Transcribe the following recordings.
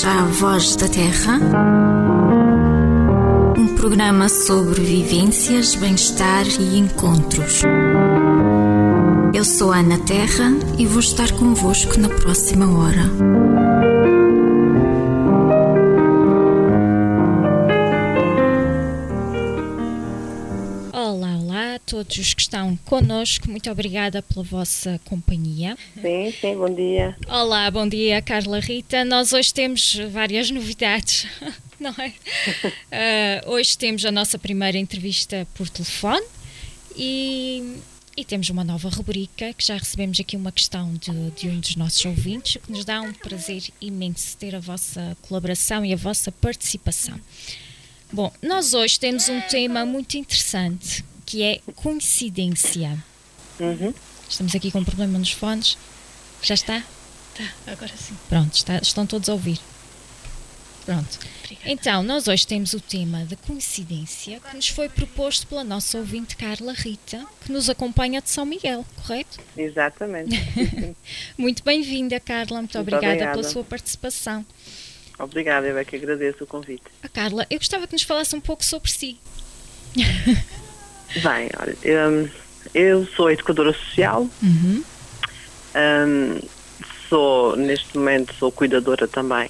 bem-vindos à Voz da Terra, um programa sobre vivências, bem-estar e encontros. Eu sou Ana Terra e vou estar convosco na próxima hora. Estão connosco, muito obrigada pela vossa companhia. Sim, sim, bom dia. Olá, bom dia, Carla Rita. Nós hoje temos várias novidades, não é? Uh, hoje temos a nossa primeira entrevista por telefone e, e, temos uma nova rubrica que já recebemos aqui uma questão de, de um dos nossos ouvintes, que nos dá um prazer imenso ter a vossa colaboração e a vossa participação. Bom, nós hoje temos um tema muito interessante que é coincidência. Uhum. Estamos aqui com um problema nos fones. Já está? Tá, agora sim. Pronto, está, estão todos a ouvir. Pronto. Obrigada. Então, nós hoje temos o tema da coincidência que nos foi proposto pela nossa ouvinte Carla Rita, que nos acompanha de São Miguel, correto? Exatamente. Muito bem-vinda, Carla. Muito, Muito obrigada, obrigada. pela sua participação. Obrigada, eu é que agradeço o convite. Ah, Carla, eu gostava que nos falasse um pouco sobre si. Bem, olha, hum, eu sou educadora social, Uhum. hum, sou, neste momento, sou cuidadora também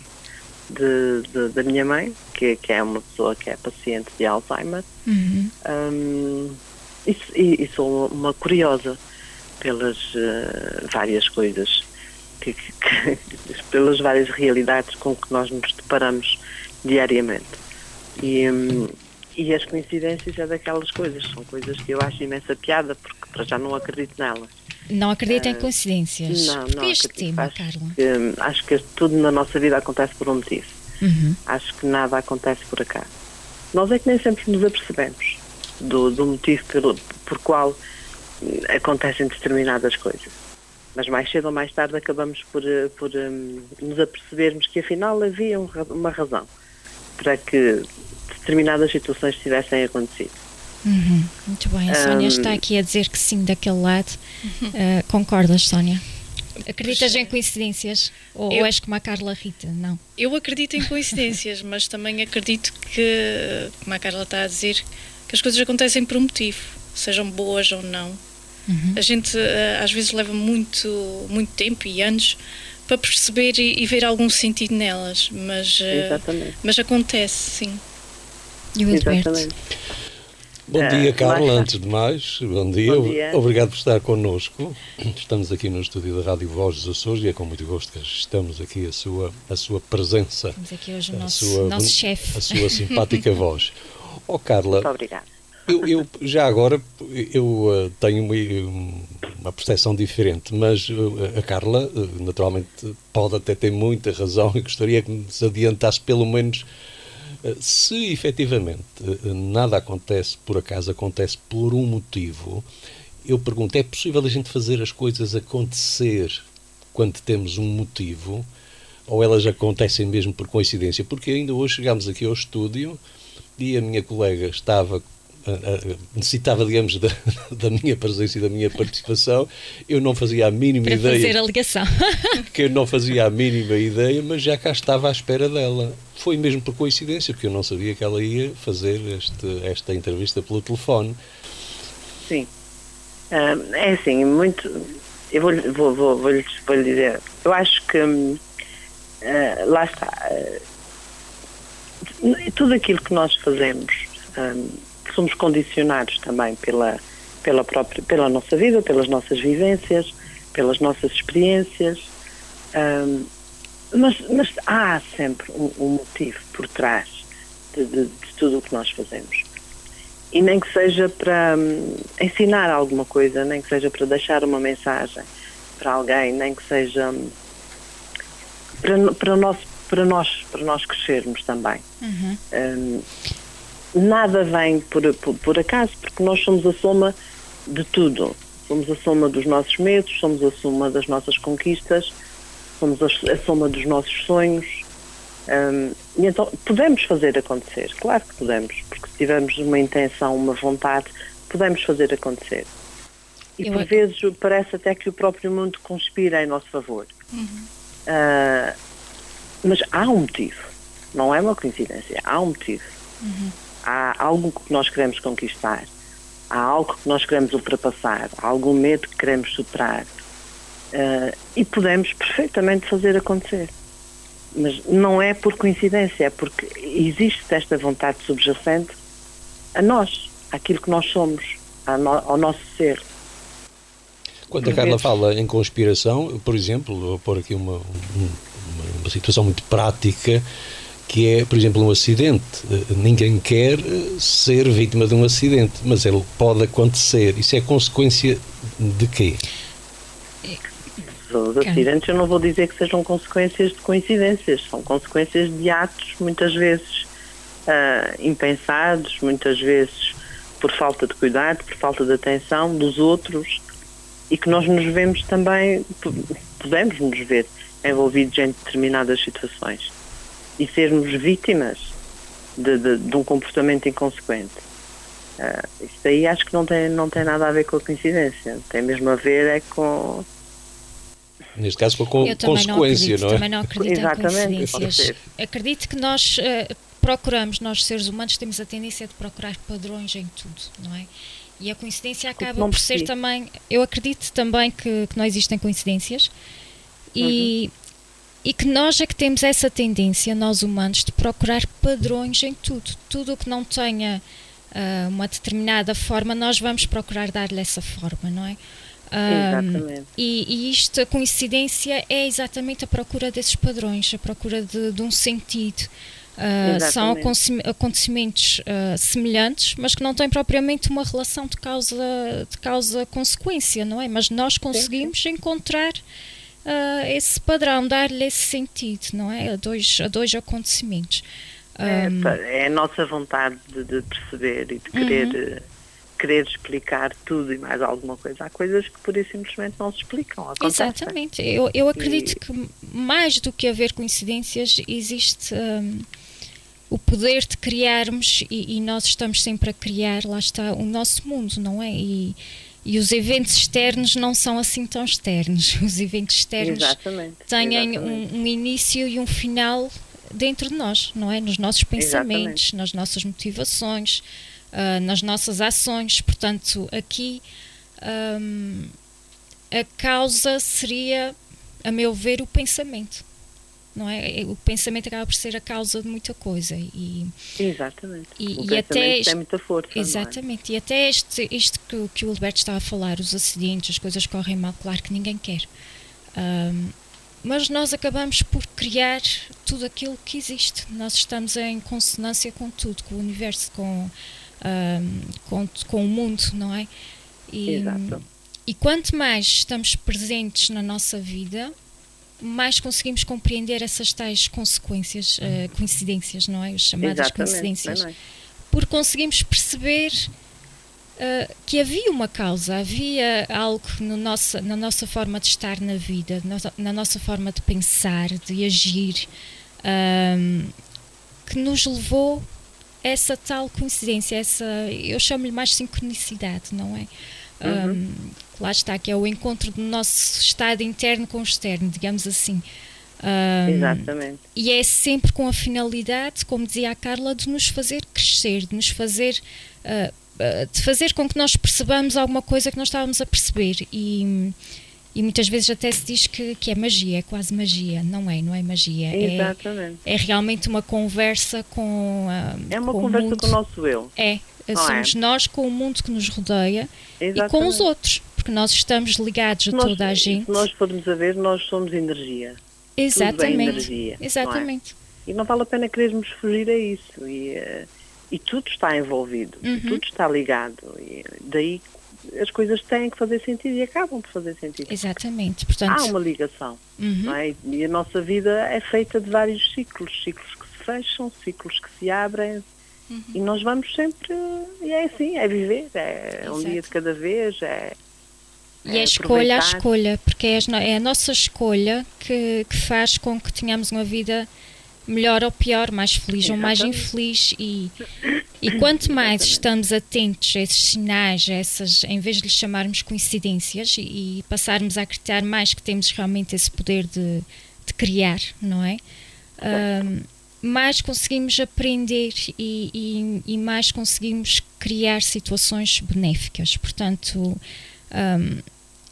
de, de- da minha mãe, que, que é uma pessoa que é paciente de Alzheimer, Uhum. hum, e, e- sou uma curiosa pelas eh, várias coisas, que, que- pelas várias realidades com que nós nos deparamos diariamente. E, hum, e as coincidências é daquelas coisas, são coisas que eu acho imensa piada, porque para já não acredito nelas. Não acredita em coincidências. Não, Porque não este acredito. tema, acho Carla? Que, acho que tudo na nossa vida acontece por um motivo. Uhum. Acho que nada acontece por acaso. Nós é que nem sempre nos apercebemos do, do motivo pelo, por qual acontecem determinadas coisas. Mas mais cedo ou mais tarde acabamos por, eh, por hum, nos apercebermos que afinal havia um uma razão para que determinadas situações tivessem acontecido. Uhum. Muito bem. A Sónia Hum. está aqui a dizer que sim daquele lado. Ah, concordas, Sónia? Acreditas em coincidências? Ou, Eu- ou és como a Carla Rita? Não. Eu acredito em coincidências, mas também acredito que, como a Carla está a dizer, que as coisas acontecem por um motivo, sejam boas ou não. Uhum. A gente eh, às vezes leva muito, muito tempo e anos para perceber e, e ver algum sentido nelas, mas, Exatamente. mas acontece, sim. E o? Exatamente. Bom Eh, dia, Carla. Antes de mais, bom dia. Bom dia. Obrigado por estar connosco. Estamos aqui no estúdio da Rádio Voz dos Açores e é com muito gosto que estamos aqui a sua, a sua presença, Temos aqui hoje o nosso, sua, nosso chefe. a sua simpática voz. Oh, Carla, Muito obrigada. eu, eu- já agora eu eh, tenho uma, uma percepção diferente, mas eh, a Carla eh, naturalmente pode até ter muita razão e gostaria que nos adiantasse pelo menos se efetivamente eh, nada acontece por acaso, acontece por um motivo, eu pergunto, é possível a gente fazer as coisas acontecer quando temos um motivo ou elas acontecem mesmo por coincidência? Porque ainda hoje chegámos aqui ao estúdio e a minha colega estava necessitava, digamos, da, da minha presença e da minha participação. Eu não fazia a mínima Para ideia fazer a ligação. que eu não fazia a mínima ideia, mas já cá estava à espera dela. Foi mesmo por coincidência, porque eu não sabia que ela ia fazer este, esta entrevista pelo telefone. Sim. É assim, muito. Eu vou, vou, vou, vou, lhe, vou lhe dizer. Eu acho que. ah, lá está. ah, tudo aquilo que nós fazemos, hum, somos condicionados também pela, pela, própria, pela nossa vida, pelas nossas vivências, pelas nossas experiências. hum, mas, mas há sempre um, um motivo por trás de, de- de tudo o que nós fazemos e nem que seja para hum, ensinar alguma coisa, nem que seja para deixar uma mensagem para alguém, nem que seja hum, para, para, nós, para, nós, para nós crescermos também. Uhum. Hum, nada vem por, por, por acaso, porque nós somos a soma de tudo. Somos a soma dos nossos medos, somos a soma das nossas conquistas, somos a, a soma dos nossos sonhos. Hum, e então podemos fazer acontecer, claro que podemos, porque se tivermos uma intenção, uma vontade, podemos fazer acontecer. E Eu por ac- vezes parece até que o próprio mundo conspira em nosso favor. Ah, Mas há um motivo, não é uma coincidência, há um motivo. Uhum. Há algo que nós queremos conquistar, há algo que nós queremos ultrapassar, há algum medo que queremos superar. Uh, e podemos perfeitamente fazer acontecer. Mas não é por coincidência, é porque existe esta vontade subjacente a nós, àquilo que nós somos, ao nosso ser. Quando a Carla fala em conspiração, por exemplo, vou pôr aqui uma, uma, uma situação muito prática, que é, por exemplo, um acidente. Ninguém quer ser vítima de um acidente, mas ele pode acontecer. Isso é consequência de quê? Os acidentes eu não vou dizer que sejam consequências de coincidências, são consequências de atos muitas vezes uh, impensados, muitas vezes por falta de cuidado, por falta de atenção dos outros e que nós nos vemos também, podemos nos ver envolvidos em determinadas situações e sermos vítimas de, de, de um comportamento inconsequente. Uh, isso aí acho que não tem, não tem nada a ver com a coincidência, tem mesmo a ver é com Neste caso, com a consequência, não, não, é? Também não acredito Exatamente, em coincidências. Acredito que nós uh, procuramos, nós seres humanos, temos a tendência de procurar padrões em tudo, não é? E a coincidência acaba por ser também. Eu acredito também que, que não existem coincidências e, uhum. E que nós é que temos essa tendência, nós humanos, de procurar padrões em tudo. Tudo o que não tenha uh, uma determinada forma, nós vamos procurar dar-lhe essa forma, não é? Um, e, e isto, a coincidência é exatamente a procura desses padrões, a procura de, de um sentido. Uh, são acontecimentos uh, semelhantes, mas que não têm propriamente uma relação de causa de causa consequência, não é? Mas nós conseguimos sim, sim. encontrar uh, esse padrão, dar-lhe esse sentido, não é? A dois a dois acontecimentos. Um, é, é, a nossa vontade de, de perceber e de querer uhum querer explicar tudo e mais alguma coisa. Há coisas que por isso simplesmente não se explicam. Acontecem. Exatamente. Eu, eu acredito e... que mais do que haver coincidências, existe um, o poder de criarmos e, e, nós estamos sempre a criar, lá está, o nosso mundo, não é? E, e os eventos externos não são assim tão externos. Os eventos externos Exatamente. têm Exatamente. Um, um, início e um final dentro de nós, não é? Nos nossos pensamentos, Exatamente. nas nossas motivações, uh, nas nossas ações. Portanto, aqui um, a causa seria, a meu ver, o pensamento. Não é? O pensamento acaba por ser a causa de muita coisa. E, exatamente. E, o e até tem muita força. É? Exatamente. É? E até este, isto que, que o Alberto estava a falar, os acidentes, as coisas correm mal, claro que ninguém quer. Um, mas nós acabamos por criar tudo aquilo que existe. Nós estamos em consonância com tudo, com o universo, com um, com, com o mundo, não é? E, Exato. E quanto mais estamos presentes na nossa vida, mais conseguimos compreender essas tais consequências, uh, coincidências, não é? As chamadas Exatamente, coincidências. É? Porque conseguimos perceber uh, que havia uma causa, havia algo no nossa, na nossa forma de estar na vida, na, na nossa forma de pensar, de agir, um, que nos levou essa tal coincidência, essa, eu chamo-lhe mais sincronicidade, não é? Uhum. Lá está, que é o encontro do nosso estado interno com o externo, digamos assim. Um, Exatamente. E é sempre com a finalidade, como dizia a Carla, de nos fazer crescer, de nos fazer. Uh, de fazer com que nós percebamos alguma coisa que nós estávamos a perceber. E e muitas vezes até se diz que, que é magia, é quase magia. Não é, não é magia. É, Exatamente. É, é realmente uma conversa com. Uh, é uma com conversa mundo. com o nosso eu. É, não somos é? nós com o mundo que nos rodeia Exatamente. e com os outros, porque nós estamos ligados a nós, toda a gente. Se nós formos a ver, nós somos energia. Exatamente. energia, Exatamente. Não é? E não vale a pena querermos fugir a isso. E, uh, e tudo está envolvido, uhum. tudo está ligado. E daí as coisas têm que fazer sentido e acabam por fazer sentido. Exatamente. Portanto, Há uma ligação. Uhum. É? E a nossa vida é feita de vários ciclos, ciclos que se fecham, ciclos que se abrem. Uhum. E nós vamos sempre, e é assim, é viver, é Exato. um dia de cada vez, é. E é a escolha a escolha, porque é, é a nossa escolha que, que faz com que tenhamos uma vida melhor ou pior, mais feliz Exatamente. ou mais infeliz. E, e quanto mais estamos atentos a esses sinais, a essas, em vez de lhes chamarmos coincidências e, e passarmos a acreditar mais que temos realmente esse poder de, de criar, não é? um, mais conseguimos aprender e, e, e, mais conseguimos criar situações benéficas. Portanto, um,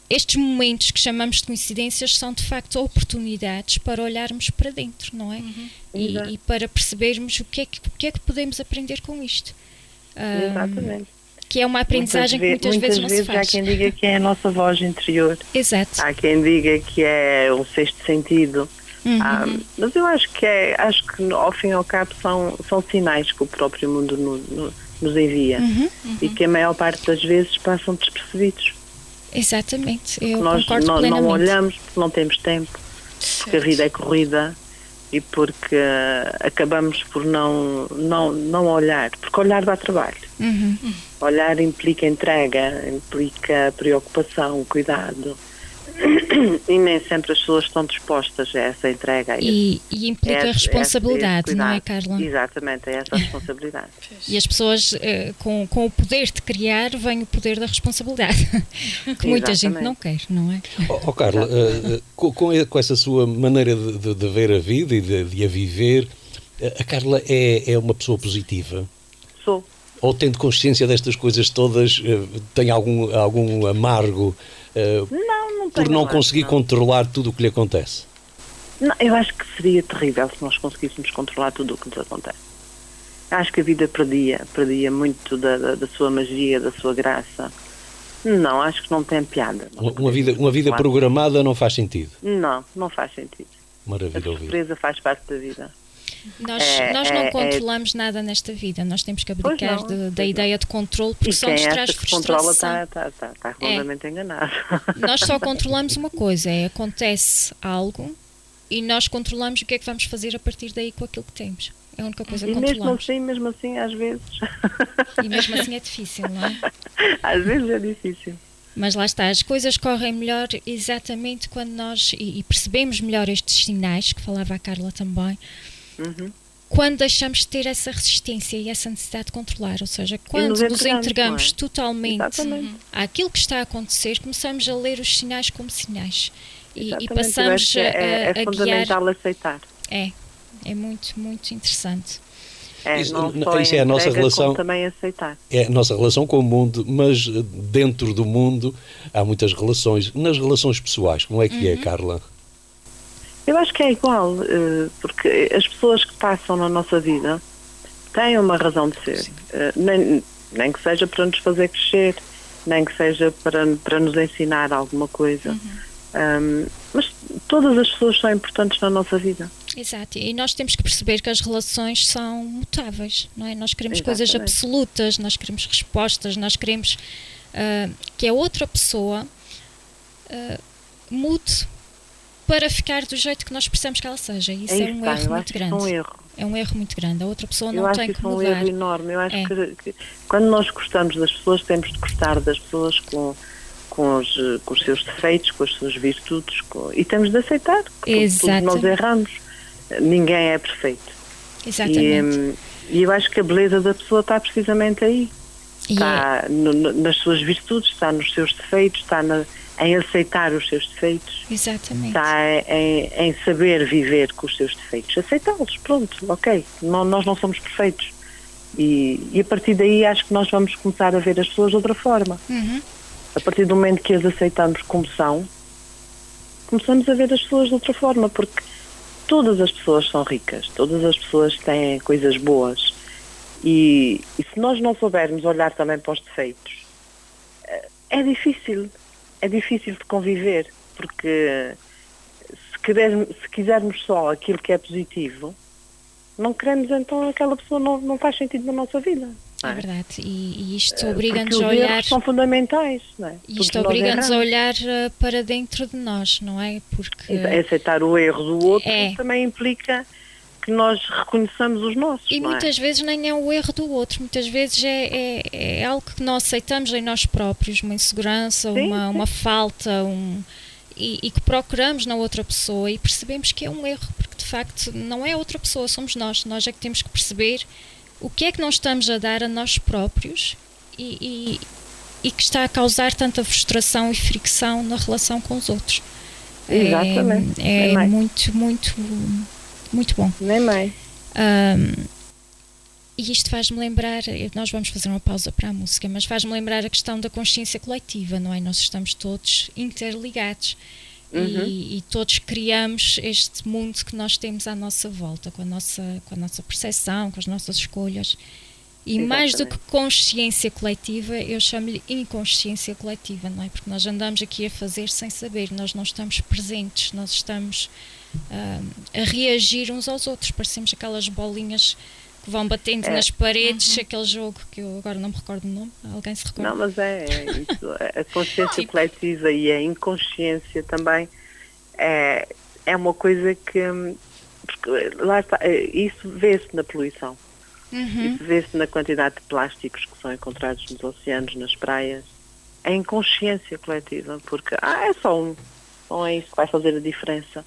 estes momentos que chamamos de coincidências são de facto oportunidades para olharmos para dentro, não é? Uhum. E, e, para percebermos o que, é que, o que é que podemos aprender com isto. Um, Exatamente. Que é uma aprendizagem muitas que muitas, muitas vezes, não vezes se faz. Há quem diga que é a nossa voz interior. Exato. Há quem diga que é o sexto sentido. Uhum. Ah, mas eu acho que é, acho que ao fim e ao cabo são, são sinais que o próprio mundo no, no, nos envia uhum. Uhum. e que a maior parte das vezes passam despercebidos. Exatamente, eu Nós concordo não, plenamente. não olhamos porque não temos tempo, porque a vida é corrida e porque uh, acabamos por não, não, não olhar, porque olhar dá trabalho. Uhum. Olhar implica entrega, implica preocupação, cuidado. E nem sempre as pessoas estão dispostas a essa entrega. E, e implica responsabilidade, não é, Carla? Exatamente, é essa a responsabilidade. e as pessoas, uh, com, com o poder de criar, vem o poder da responsabilidade, que muita gente não quer, não é? Oh, oh Carla, uh, com, com, essa sua maneira de, de, ver a vida e de, de, a viver, a Carla é, é uma pessoa positiva? Sou. Ou tendo consciência destas coisas todas, tem algum, algum amargo? não, não por não conseguir não. controlar tudo o que lhe acontece? Não, eu acho que seria terrível se nós conseguíssemos controlar tudo o que nos acontece. Acho que a vida perdia, perdia muito da, da, da sua magia, da sua graça. Não, acho que não tem piada. Não uma, vida, uma vida programada não faz sentido? Não, não faz sentido. Maravilha A surpresa faz parte da vida. Nós, É, nós não é, é- controlamos nada nesta vida, nós temos que abdicar não, de- da ideia de controle, porque E só nos traz controla frustração. está, está, está, está redondamente enganado. Nós só controlamos uma coisa, é acontece algo e nós controlamos o que é que vamos fazer a partir daí com aquilo que temos. É a única coisa que E mesmo assim, mesmo assim, às vezes, E mesmo assim é difícil, não é? às vezes é difícil. Mas lá está, as coisas correm melhor exatamente quando nós, e, e percebemos melhor estes sinais, que falava a Carla também, Uhum. quando deixamos de ter essa resistência e essa necessidade de controlar. Ou seja, quando nos nos entregamos, é? totalmente Exatamente. àquilo que está a acontecer, começamos a ler os sinais como sinais. E, e passamos que a, é, é a- a guiar. fundamental aceitar. É, é muito, muito interessante. É, Isso- não n- só isso é a nossa relação- também aceitar. É a nossa relação com o mundo, mas eh, dentro do mundo há muitas relações. Nas relações pessoais, como é que é, Carla? Eu acho que é igual, eh, porque as pessoas que passam na nossa vida têm uma razão de ser. Eh, Nem, nem que seja para nos fazer crescer, nem que seja para, para nos ensinar alguma coisa. Ahm, mas todas as pessoas são importantes na nossa vida. Exato, e nós temos que perceber que as relações são mutáveis, não é? Nós queremos coisas Exatamente. absolutas, nós queremos respostas, nós queremos ah, que a outra pessoa ah, mude para ficar do jeito que nós precisamos que ela seja. E Isso é, Aí um está, erro eu muito acho que isso é grande. um erro. É um erro muito grande. A outra pessoa Eu não acho tem que que isso é um mudar. erro enorme. Eu acho É. que, que quando nós gostamos das pessoas, temos de gostar das pessoas com, com, os, com os seus defeitos, com as suas virtudes, com- e temos de aceitar que todos nós erramos. Ninguém é perfeito. E, Exatamente. hum, e eu acho que a beleza da pessoa está precisamente aí. E é- Está no- no- nas suas virtudes, está nos seus defeitos, está na- em aceitar os seus defeitos, exatamente. está em, em saber viver com os seus defeitos. Aceitá-los, pronto, ok. Não- nós não somos perfeitos. E, e a partir daí acho que nós vamos começar a ver as pessoas de outra forma. Uhum. A partir do momento que as aceitamos como são, começamos a ver as pessoas de outra forma, porque todas as pessoas são ricas, todas as pessoas têm coisas boas. E, e se nós não soubermos olhar também para os defeitos, eh, é difícil, é difícil de conviver, porque se, querermos, se quisermos só aquilo que é positivo, não queremos então aquela pessoa não, não faz sentido na nossa vida. É é? verdade. E, e isto Porque obriga-nos os a olhar. são fundamentais, não é? E isto obriga-nos a olhar eh, para dentro de nós, não é? Porque. É Aceitar o erro do outro É. também implica que nós reconheçamos os nossos. E é? muitas vezes nem é o erro do outro, muitas vezes é, é, é algo que nós aceitamos em nós próprios, uma insegurança, Sim, uma, sim. uma falta, um, e, e que procuramos na outra pessoa e percebemos que é um erro, porque de facto não é a outra pessoa, somos nós. Nós é que temos que perceber o que é que nós estamos a dar a nós próprios e, e, e que está a causar tanta frustração e fricção na relação com os outros. É- Exatamente. É, É muito, muito muito bom. Nem mais. Um, e isto faz-me lembrar, nós vamos fazer uma pausa para a música, mas faz-me lembrar a questão da consciência coletiva, não é? Nós estamos todos interligados uhum. e, e, todos criamos este mundo que nós temos à nossa volta, com a nossa, com a nossa percepção, com as nossas escolhas. E Exatamente. mais do que consciência coletiva, eu chamo-lhe inconsciência coletiva, não é? Porque nós andamos aqui a fazer sem saber, nós não estamos presentes, nós estamos a reagir uns aos outros, parecemos aquelas bolinhas que vão batendo é. nas paredes, uhum. aquele jogo que eu agora não me recordo o nome. Alguém se recorda? Não, mas é, é isso. A consciência tipo. coletiva e a inconsciência também é, é uma coisa que. Porque, lá está, é, isso vê-se na poluição. Uhum. Isso vê-se na quantidade de plásticos que são encontrados nos oceanos, nas praias. É inconsciência coletiva, porque ah, é só um. Não é isso que vai fazer a diferença.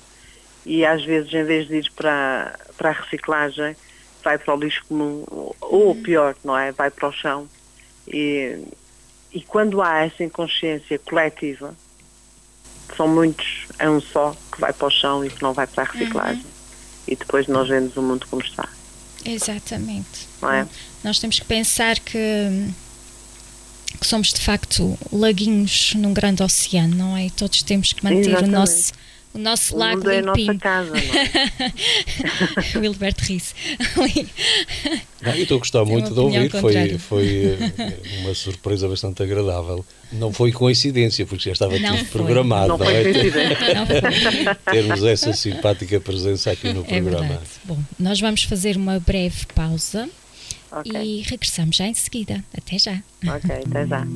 E às vezes, em vez de ir para, para a reciclagem, vai para o lixo comum, ou pior, não é? Vai para o chão. E, e quando há essa inconsciência coletiva, são muitos, é um só que vai para o chão e que não vai para a reciclagem. Uhum. E depois nós vemos o mundo como está. Exatamente. Não é? Nós temos que pensar que, que somos de facto laguinhos num grande oceano, não é? E todos temos que manter Exatamente. o nosso o nosso o lago é limpinho. a nossa casa, não é? o Hilberto ri-se. Não, eu estou a gostar muito de ouvir, foi, foi eh, uma surpresa bastante agradável. Não foi coincidência, porque já estava não tudo foi. programado. Não, não foi é? coincidência. Termos essa simpática presença aqui no é programa. Verdade. Bom, nós vamos fazer uma breve pausa okay. e regressamos já em seguida. Até já. Ok, até já.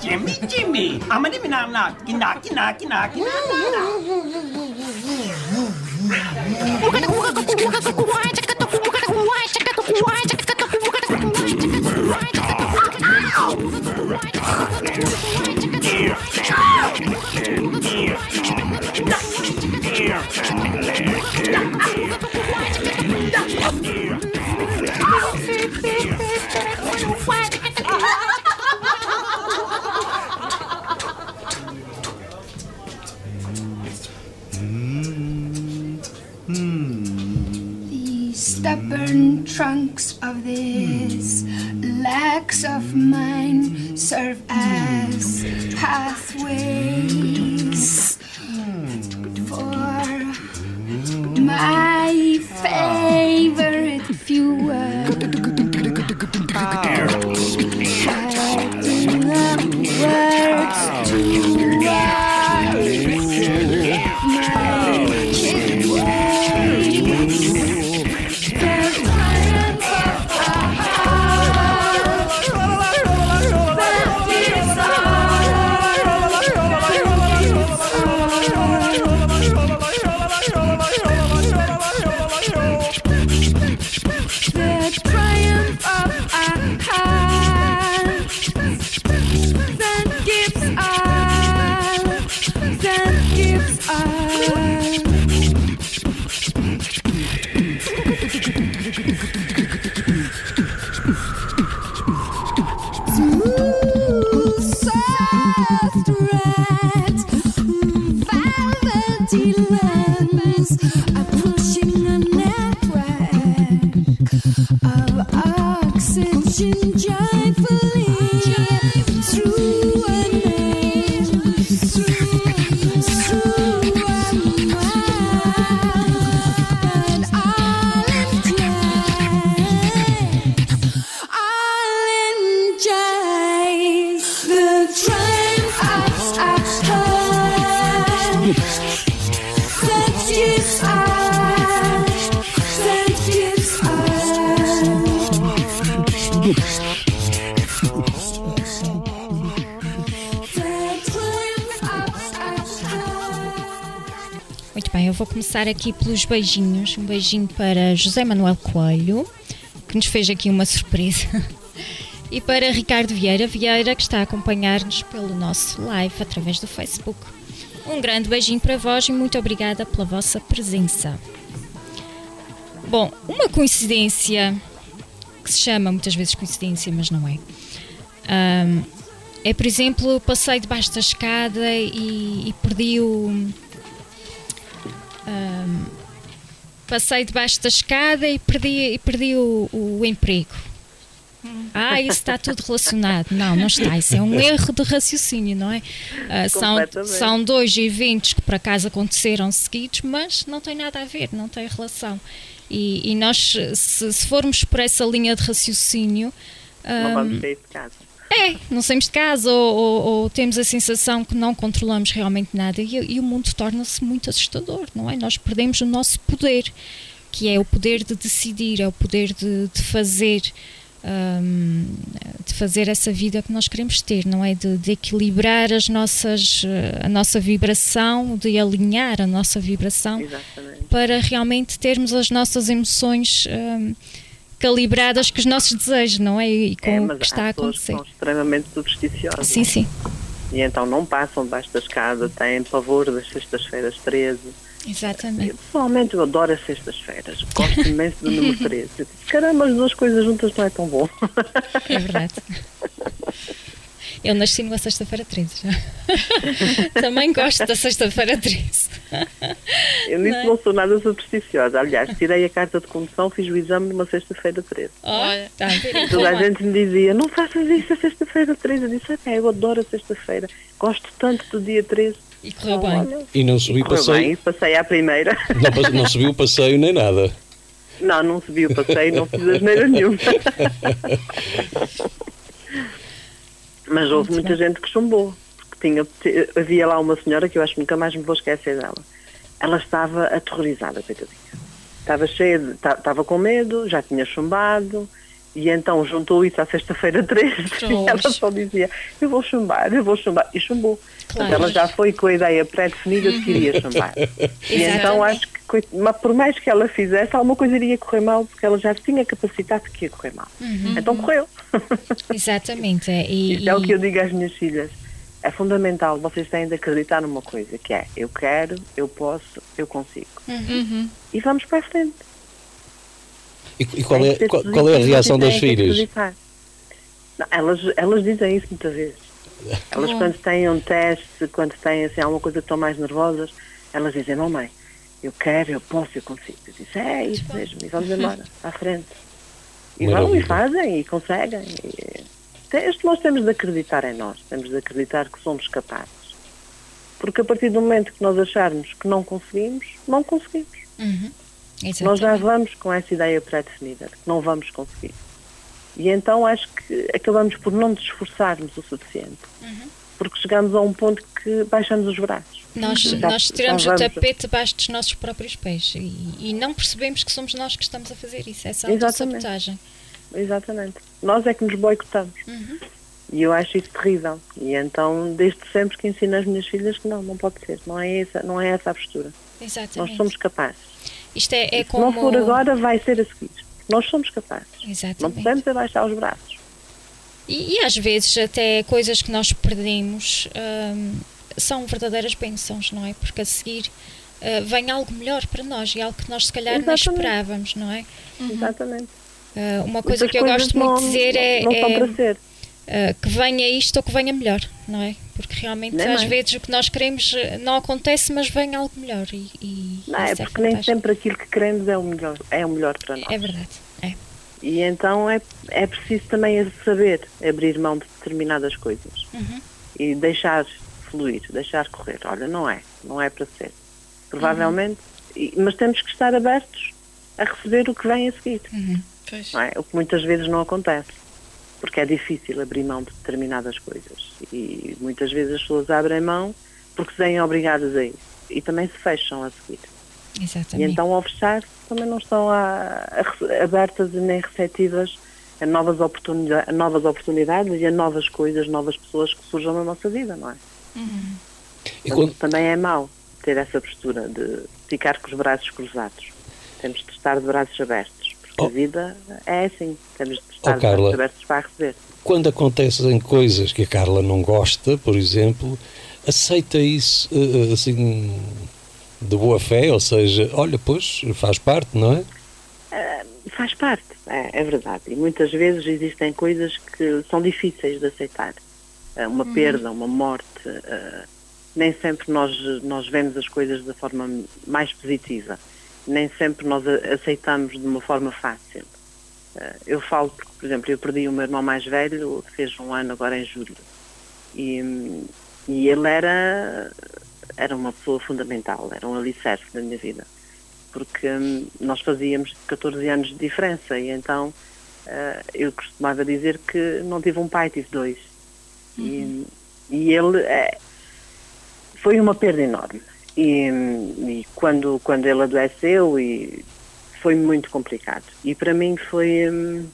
Jimmy, Jimmy. I'm a dimmy nom nom. Knocky, knocky, knocky, knocky, knocky. 同心加 começar aqui pelos beijinhos. Um beijinho para José Manuel Coelho, que nos fez aqui uma surpresa. E para Ricardo Vieira Vieira, que está a acompanhar-nos pelo nosso live através do Facebook. Um grande beijinho para vós e muito obrigada pela vossa presença. Bom, uma coincidência que se chama muitas vezes coincidência, mas não é. Ahm, é, por exemplo, passei debaixo da escada e, e perdi o. ahm, passei debaixo da escada e perdi, e perdi o, o emprego. Ah, isso está tudo relacionado. Não, não está. Isso é um erro de raciocínio, não é? Ah, são, são dois eventos que por acaso aconteceram seguidos, mas não tem nada a ver, não tem relação. E, e nós, se, se formos por essa linha de raciocínio, Não ah, vamos sair de casa. É, não saímos de casa ou, ou- ou temos a sensação que não controlamos realmente nada e, e o mundo torna-se muito assustador, não é? Nós perdemos o nosso poder, que é o poder de decidir, é o poder de, de fazer. hum, de fazer essa vida que nós queremos ter, não é? De, de equilibrar as nossas, a nossa vibração, de alinhar a nossa vibração Exatamente. para realmente termos as nossas emoções hum, calibradas com os nossos desejos, não é? E com É, o que está a acontecer. são extremamente supersticiosas. Sim, sim. E então não passam debaixo da escada, têm pavor das sextas-feiras 13. Exatamente. Eu, Pessoalmente eu adoro as sextas-feiras. Gosto imenso do número 13. Eu disse, Caramba, as duas coisas juntas não é tão bom. É verdade. Eu nasci numa sexta-feira 13 já. Também gosto da sexta-feira 13. Eu nisso Não é? não sou nada supersticiosa. Aliás, tirei a carta de condução, fiz o exame numa sexta-feira 13. Olha, ver? Toda a gente me dizia, não faças isso a sexta-feira 13. Eu disse, "Ah, eu adoro a sexta-feira. Gosto tanto do dia 13. E correu Então, bem. olha, E não subi correu passeio. bem, passei à primeira. Não, não subi o passeio nem nada. Não, não subi o passeio, não fiz asneira nenhuma. Mas houve Muito muita gente que chumbou. Porque tinha, havia lá uma senhora que eu acho que nunca mais me vou esquecer dela. Ela estava aterrorizada, coitadinha. Estava cheia de. ta- Estava com medo, já tinha chumbado. E então juntou isso à sexta-feira 13 e ela só dizia, eu vou chumbar, eu vou chumbar. E chumbou. Claro. ela já foi com a ideia pré-definida de que iria chumbar. E então acho mas por mais que ela fizesse, alguma coisa iria correr mal, porque ela já tinha capacitado que ia correr mal. Então correu. Exatamente. é, E, Isso é o e- que eu digo às minhas filhas. É fundamental, vocês têm de acreditar numa coisa, que é eu quero, eu posso, eu consigo. E vamos para a frente. E, e qual, é, qual, qual é a reação das filhas? Não, elas, elas dizem isso muitas vezes. Elas quando têm um teste, quando têm assim, alguma coisa que estão mais nervosas, elas dizem, mamãe, eu quero, eu posso, eu consigo. Eu disse, é isso mesmo, e vamos embora, à frente. E vão e Maravilha. fazem, e conseguem. E, isto nós temos de acreditar em nós, temos de acreditar que somos capazes. Porque a partir do momento que nós acharmos que não conseguimos, não conseguimos. Uhum. Nós já vamos com essa ideia pré-definida de que não vamos conseguir. E então acho que acabamos por não nos esforçarmos o suficiente. Uhum. Porque chegamos a um ponto que baixamos os braços. Nós, Já- nós tiramos o tapete debaixo dos nossos próprios pés e, e não percebemos que somos nós que estamos a fazer isso. Essa Exatamente. autossabotagem. Exatamente. Nós é que nos boicotamos. Uhum. E eu acho isso terrível. E então, desde sempre que ensino às minhas filhas que não, não pode ser. Não é essa, não é essa a postura. Nós Exatamente. somos capazes. Isto é, é Se não como. for agora, vai ser a seguir. Nós somos capazes. Não Exatamente. podemos abaixar os braços. E, e às vezes até coisas que nós perdemos hum, são verdadeiras bênçãos, não é? Porque a seguir uh, vem algo melhor para nós e algo que nós se calhar não Exatamente. esperávamos, não é? Exatamente. Uh, uma coisa Muitas que eu gosto muito não- de dizer é, Não é, para ser. uh, que venha isto ou que venha melhor, não é? Porque realmente Nem às mais. vezes o que nós queremos não acontece, mas vem algo melhor. E, e Não, é isso porque nem sempre aquilo que queremos é o melhor, é o melhor para nós. É verdade. E então é, é preciso também saber abrir mão de determinadas coisas Uhum. e deixar fluir, deixar correr. Olha, não é, não é para ser. Provavelmente, e- mas temos que estar abertos a receber o que vem a seguir, Uhum. É? O que muitas vezes não acontece, porque é difícil abrir mão de determinadas coisas. E muitas vezes as pessoas abrem mão porque se veem obrigadas a isso e também se fecham a seguir. E Exatamente. então, ao fechar, também não estão a- a abertas e nem receptivas a novas, oportunidades, a novas oportunidades e a novas coisas, novas pessoas que surjam na nossa vida, não é? E Portanto, quando, Também é mau ter essa postura de ficar com os braços cruzados. Temos de estar de braços abertos, porque Oh. a vida é assim. Temos de estar de Carla. braços abertos para receber. quando acontecem coisas que a Carla não gosta, por exemplo, aceita isso eh, assim de boa fé, ou seja, olha, pois faz parte, não é? Faz parte, é, é verdade. E muitas vezes existem coisas que são difíceis de aceitar. Eh, Uma perda, uma morte. eh, nem sempre nós, nós vemos as coisas da forma mais positiva. Nem sempre nós aceitamos de uma forma fácil. Eu falo porque, por exemplo, eu perdi o meu irmão mais velho, fez um ano agora em julho. E, e ele era, era uma pessoa fundamental, era um alicerce da minha vida porque hum, nós fazíamos 14 anos de diferença e então eh, eu costumava dizer que não tive um pai, tive dois. E, e ele eh, foi uma perda enorme. E, hum, e quando, quando ele adoeceu e foi muito complicado. E para mim foi, hum,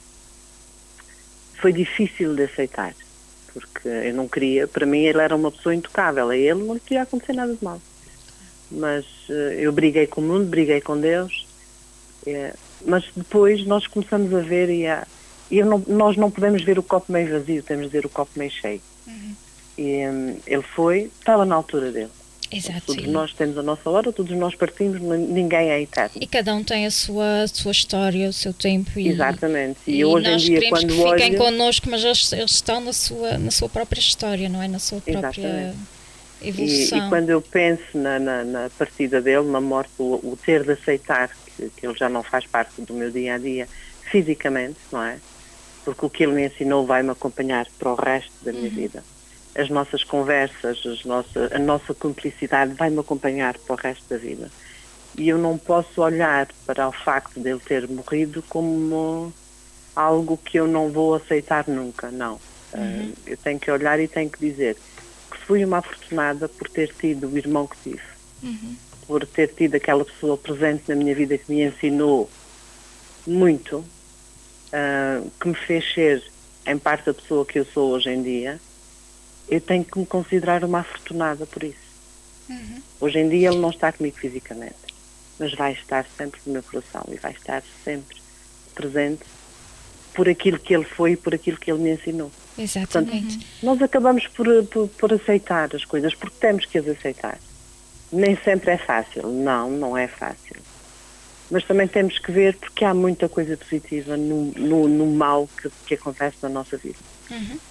foi difícil de aceitar. Porque eu não queria, para mim ele era uma pessoa intocável, a ele não lhe podia acontecer nada de mal mas eh, eu briguei com o mundo, briguei com Deus, eh, mas depois nós começamos a ver e, a, e não- nós não podemos ver o copo meio vazio, temos de ver o copo meio cheio. E hum, ele foi, estava na altura dele. Exato. Todos E, nós temos a nossa hora, todos nós partimos, ninguém é eterno. e cada um tem a sua, a sua história, o seu tempo. E, Exatamente. E, E, hoje em dia, quando que fiquem olho, connosco, mas eles, eles estão na sua, na sua própria história, não é? Na sua própria Exatamente. e, evolução. e quando eu penso na, na, na partida dele, na morte, o, o ter de aceitar que, que ele já não faz parte do meu dia a dia fisicamente, não é? Porque o que ele me ensinou vai-me acompanhar para o resto da minha vida. As nossas conversas, as nossa, a nossa cumplicidade vai-me acompanhar para o resto da vida. E eu não posso olhar para o facto dele ter morrido como algo que eu não vou aceitar nunca, não. Ah, eu tenho que olhar e tenho que dizer que fui uma afortunada por ter tido o irmão que tive, por ter tido aquela pessoa presente na minha vida que me ensinou muito, ah, que me fez ser, em parte, a pessoa que eu sou hoje em dia. Eu tenho que me considerar uma afortunada por isso. Hoje em dia ele não está comigo fisicamente, mas vai estar sempre no meu coração e vai estar sempre presente por aquilo que ele foi e por aquilo que ele me ensinou. Exatamente. Nós acabamos por, por, por aceitar as coisas porque temos que as aceitar. Nem sempre é fácil. Não, não é fácil. Mas também temos que ver porque há muita coisa positiva no, no, no mal que, que acontece na nossa vida.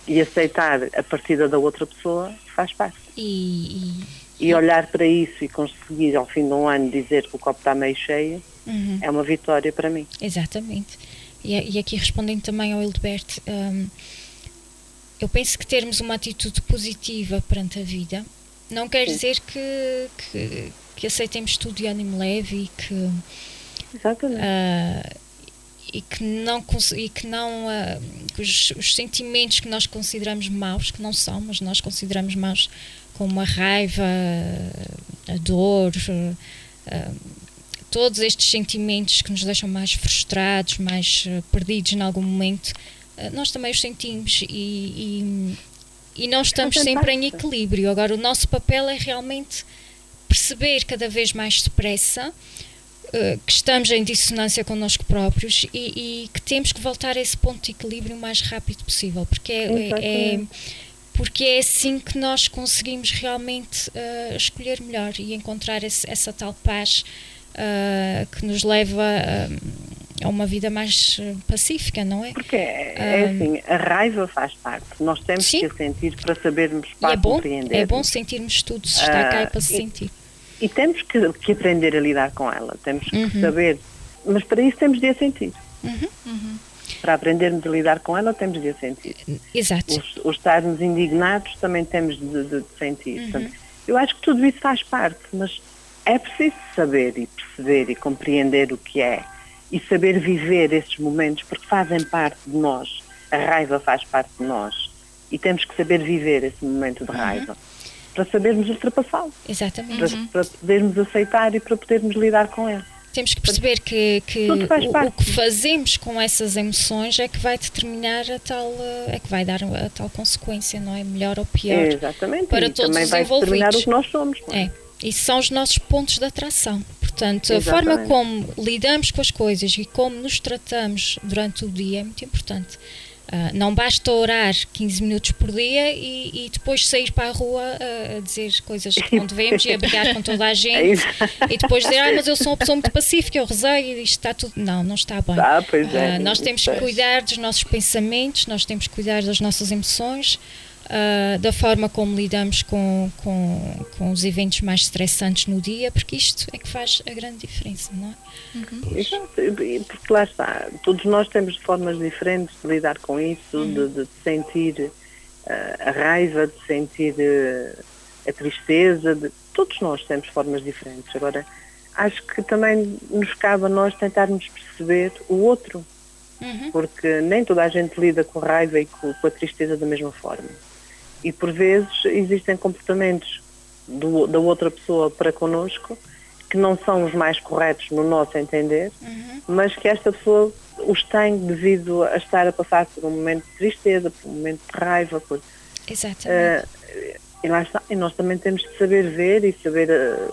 E aceitar a partida da outra pessoa faz parte. E, E olhar para isso e conseguir ao fim de um ano dizer que o copo está meio cheio uhum. é uma vitória para mim. Exatamente. E, e aqui respondendo também ao Hildebert, hum, eu penso que termos uma atitude positiva perante a vida não quer Sim. dizer que, que, que aceitemos tudo de ânimo leve e que, Exatamente. ah, e que não, e que não ah, que os, os sentimentos que nós consideramos maus, que não são, mas nós consideramos maus, como a raiva, a dor, ah, todos estes sentimentos que nos deixam mais frustrados, mais eh, perdidos em algum momento, eh, nós também os sentimos e, e, e não estamos Fazem sempre em equilíbrio. Agora, o nosso papel é realmente perceber cada vez mais depressa que estamos em dissonância connosco próprios e, e que temos que voltar a esse ponto de equilíbrio o mais rápido possível, porque é, é- Exatamente. porque é assim que nós conseguimos realmente eh, escolher melhor e encontrar esse- essa tal paz eh, que nos leva a uma vida mais eh, pacífica, não é? Porque é, é assim, a raiva faz parte. Nós temos Sim. que a sentir para sabermos, E para é bom, compreender. é bom sentirmos tudo, se está cá é para se sentir. E temos que, que aprender a lidar com ela. Temos que Uhum. saber. Mas para isso temos de a sentir. Uhum. Para aprendermos a lidar com ela, temos de a sentir. Exato. Os, os estarmos indignados também temos de, de- de sentir. Uhum. Portanto, eu acho que tudo isso faz parte, mas é preciso saber e perceber e compreender o que é e saber viver esses momentos porque fazem parte de nós. A raiva faz parte de nós e temos que saber viver esse momento Uhum. de raiva para sabermos ultrapassá-lo, Exatamente. para, para podermos aceitar e para podermos lidar com ele. Temos que perceber que, que o, o que fazemos com essas emoções é que vai determinar a tal, é que vai dar a tal consequência, não é? Melhor ou pior. Exatamente. para e todos também os vai determinar envolvidos. o que nós somos. é? É. Isso são os nossos pontos de atração. Portanto, a Exatamente. forma como lidamos com as coisas e como nos tratamos durante o dia é muito importante. Ah, não basta orar 15 minutos por dia e, e depois sair para a rua ah, a dizer coisas que não devemos e a brigar com toda a É gente e depois dizer, ah, mas eu sou uma pessoa muito pacífica, eu rezei e isto está tudo. Não, não está bem. Ah, pois é. Ah, nós temos que é. cuidar dos nossos pensamentos, nós temos que cuidar das nossas emoções, ah, da forma como lidamos com, com, com os eventos mais estressantes no dia, porque isto é que faz a grande diferença, não é? Exato, e- porque lá está, todos nós temos formas diferentes de lidar com isso, de, de sentir eh, a raiva, de sentir eh, a tristeza, de- todos nós temos formas diferentes. Agora, acho que também nos cabe a nós tentarmos perceber o outro, Uhum. porque nem toda a gente lida com a raiva e com, com a tristeza da mesma forma. E por vezes existem comportamentos do- da outra pessoa para connosco que não são os mais corretos no nosso entender, mas que esta pessoa os tem devido a estar a passar por um momento de tristeza, por um momento de raiva. Por, Exatamente. eh, e lá está. E nós também temos de saber ver e saber eh,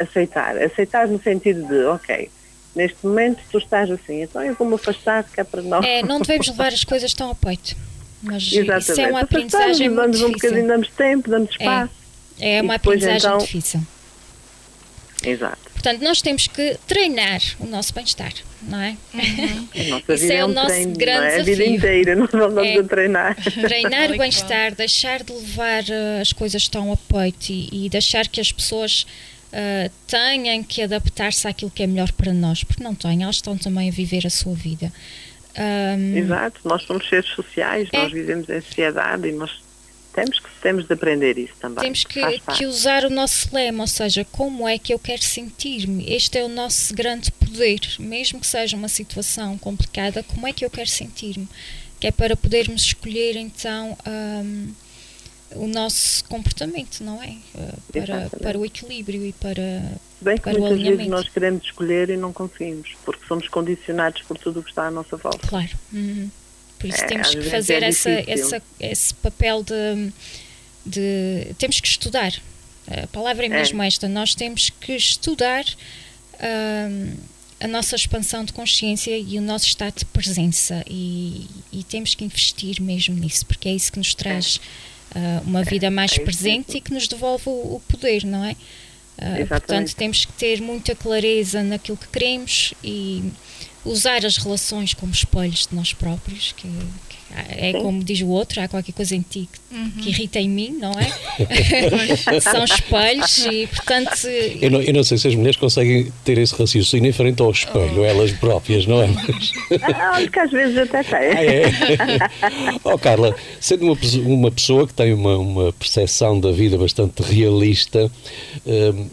aceitar. Aceitar no sentido de, ok, neste momento tu estás assim, então eu vou-me afastar, que é para não. É, não devemos levar as coisas tão a peito. Mas Exatamente. isso é uma Afastamos, aprendizagem muito damos um difícil. bocadinho, damos tempo, damos espaço. É e uma depois, aprendizagem então- difícil. Exato. Portanto, nós temos que treinar o nosso bem-estar, não é? Nossa Isso é é o um nosso treino, grande é? A vida desafio. inteira, nós vamos É. treinar. Treinar o bem-estar, deixar de levar eh, as coisas tão a peito e, e deixar que as pessoas eh, tenham que adaptar-se àquilo que é melhor para nós, porque não têm, elas estão também a viver a sua vida. Ahm, Exato, nós somos seres sociais, É. nós vivemos em sociedade e nós temos que, temos de aprender isso também. temos que, que usar o nosso lema, ou seja, como é que eu quero sentir-me? Este é o nosso grande poder, mesmo que seja uma situação complicada, como é que eu quero sentir-me? Que é para podermos escolher então ahm, o nosso comportamento, não é? Ah, para, para o equilíbrio e para. Bem que para muitas vezes nós queremos escolher e não conseguimos, porque somos condicionados por tudo o que está à nossa volta. Claro. uhum. Por isso É, temos que fazer é essa, essa, esse papel de, de. Temos que estudar. A palavra é mesmo esta. Nós temos que estudar ahm, a nossa expansão de consciência e o nosso estado de presença. E, e temos que investir mesmo nisso, porque é isso que nos traz ah, uma vida mais é presente e que nos devolve o, poder, não é? Ah, Exatamente. portanto, temos que ter muita clareza naquilo que queremos e usar as relações como espelhos de nós próprios, que, que é Sim. como diz o outro, há qualquer coisa em ti que, que irrita em mim, não é? São espelhos e, portanto, Eu não, eu não sei se as mulheres conseguem ter esse raciocínio em frente ao espelho, elas próprias, não é? Mas- Ah, acho que às vezes até tem. Ah, é? oh, Carla, sendo uma, uma pessoa que tem uma, uma percepção da vida bastante realista, hum,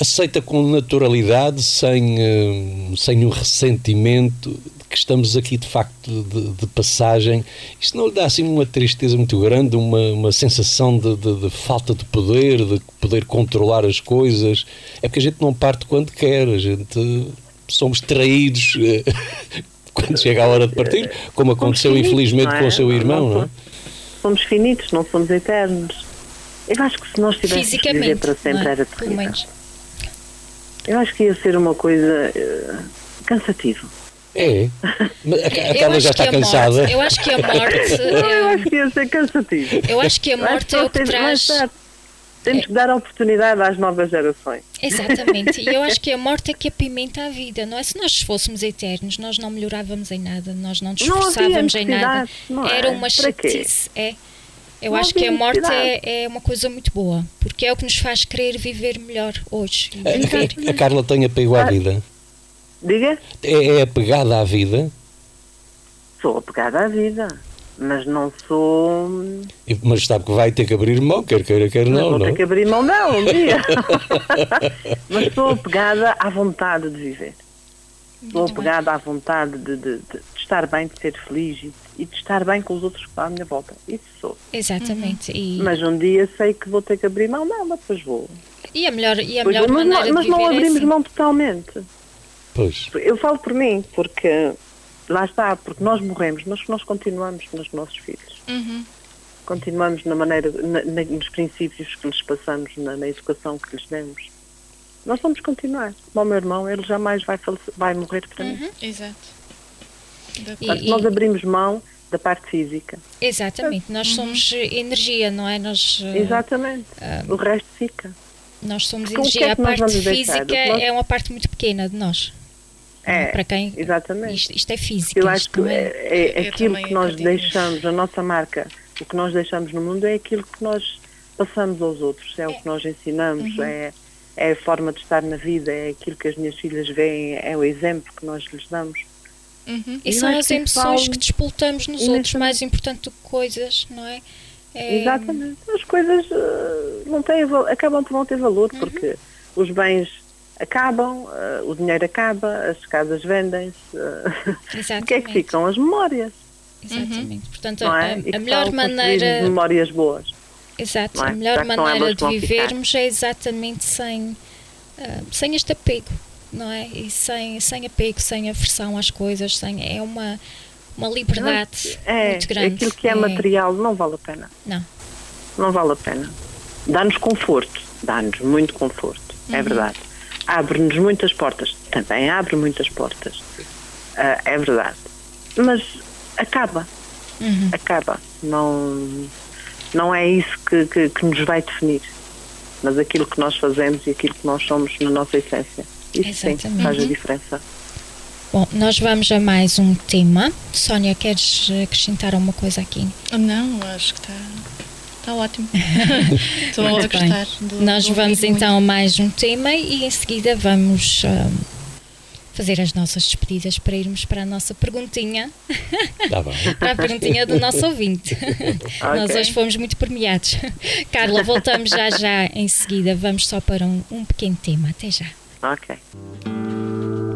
aceita com naturalidade, sem, hum, sem um ressentimento, de que estamos aqui de facto de, de passagem. Isto não lhe dá assim uma tristeza muito grande, uma, uma sensação de, de- de falta de poder, de poder controlar as coisas? É porque a gente não parte quando quer, a gente somos traídos. eh, Quando chega a hora de partir, como aconteceu finitos, infelizmente não é? com o seu irmão, não é? Somos finitos, não somos eternos. Eu acho que se nós tivéssemos que viver para sempre não é? era terrível. Eu acho que ia ser uma coisa eh, cansativa. É. A, a Eu Carla acho já está que a morte- cansada. eu acho que a morte. Eu acho que ia ser cansativo. Eu acho que a morte é o que temos- traz. Temos que dar oportunidade às novas gerações. Exatamente. E eu acho que a morte é que apimenta a vida, não é? Se nós fôssemos eternos, nós não melhorávamos em nada, nós não nos esforçávamos em nada. não é? Era uma Para quê? chatice. É. Eu Não acho que a morte é, é uma coisa muito boa, porque é o que nos faz querer viver melhor hoje. A, a- a Carla tem apego à Ah. vida. Diga? É, é apegada à vida, Sou apegada à vida, mas não sou. mas sabe que vai ter que abrir mão, quer queira, quer mas não, vou não? ter que abrir mão dela um dia. mas sou apegada à vontade de viver. Sou Muito bem. apegada à vontade de, de- de- de estar bem, de ser feliz e, e de estar bem com os outros que estão à minha volta. Isso sou. Exatamente. E, Mas um dia sei que vou ter que abrir mão dela, depois vou. e a melhor, e a Pois melhor mas maneira não, mas de não viver é abrimos assim. mão totalmente. Pois. Eu falo por mim, porque lá está, porque nós morremos, mas nós continuamos nos nossos filhos. Uhum. Continuamos na maneira, na- na- nos princípios que lhes passamos, na, na educação que lhes demos. Nós vamos continuar. Como o meu irmão, ele jamais vai, falece- vai morrer para mim. Exato. E- Portanto, nós abrimos mão da parte física. Exatamente. Nós somos eh, energia, não é? Nós, eh, Exatamente. o resto fica. nós somos Porque o que energia. é a parte física nós- é uma parte muito pequena de nós. É, Para quem exatamente. isto, isto é físico. Eu acho que é- é, é aquilo que nós acredito deixamos, a nossa marca, o que nós deixamos no mundo é aquilo que nós passamos aos outros, é o que nós ensinamos, Uhum. é, é a forma de estar na vida, é aquilo que as minhas filhas veem, é o exemplo que nós lhes damos. Uhum. E Eu são acho as que emoções falo que disputamos nos outros, mais importante do que coisas, não é? É- Exatamente. As coisas eh, não têm, acabam por não ter valor, Uhum. porque os bens acabam, eh, o dinheiro acaba, as casas vendem-se. eh, o que é que ficam? As memórias, Exatamente. Portanto, não a, é? a E que melhor maneira, memórias boas. exato, é? a melhor são maneira de vivermos é exatamente sem, ah, sem este apego, não é? E sem, sem apego, sem aversão às coisas, sem, é uma, uma liberdade É, muito grande. aquilo que é, material não vale a pena. Não. Não vale a pena. Dá-nos conforto, dá-nos muito conforto, é verdade. Abre-nos muitas portas, também abre muitas portas, Ah, é verdade. Mas acaba, Uhum. acaba. Não, não é isso que, que, que nos vai definir, mas aquilo que nós fazemos e aquilo que nós somos na nossa essência. Isso sim Exatamente. faz a diferença. Bom, nós vamos a mais um tema. Sónia, queres acrescentar alguma coisa aqui? Não, acho que está tá ótimo. Estou a gostar. do- Nós do vamos então a mais um tema e em seguida vamos ah, fazer as nossas despedidas para irmos para a nossa perguntinha, bem. para a perguntinha do nosso ouvinte. Nós hoje fomos muito premiados. Carla, voltamos já já em seguida. Vamos só para um, um pequeno tema. Até já. Ok.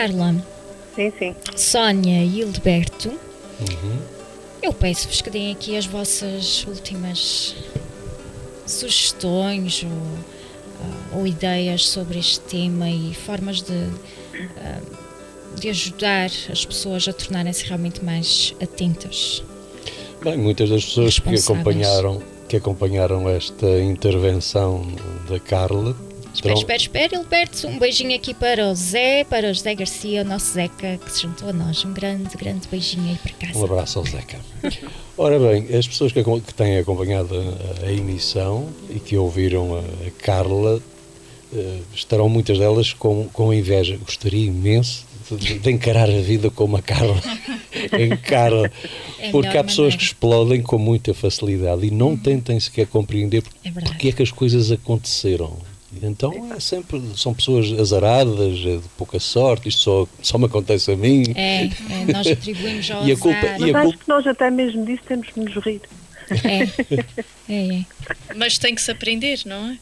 Carla, Sim, sim. Sónia e Hildeberto, eu peço-vos que deem aqui as vossas últimas sugestões ou, ah, ou ideias sobre este tema e formas de, ah, de ajudar as pessoas a tornarem-se realmente mais atentas. Bem, muitas das pessoas que acompanharam, que acompanharam esta intervenção da Carla Espera, espera, espera, Hilberto. Um beijinho aqui para o Zé, para o José Garcia, o nosso Zeca, que se juntou a nós. Um grande, grande beijinho aí para casa. Um abraço ao Zeca. Ora bem, as pessoas que, que têm acompanhado a, a emissão e que ouviram a, a Carla eh, estarão muitas delas com, com inveja. Gostaria imenso de, de encarar a vida como a Carla encara. É porque há pessoas maneira. que explodem com muita facilidade e não tentem sequer compreender É porque é que as coisas aconteceram. Então é sempre, são pessoas azaradas, é de pouca sorte, isto só, só me acontece a mim. É, é, nós atribuímos ao E a culpa- azar. e Mas a acho culpa- que nós até mesmo disso temos de nos rir. É, é, é. Mas tem que se aprender, não é?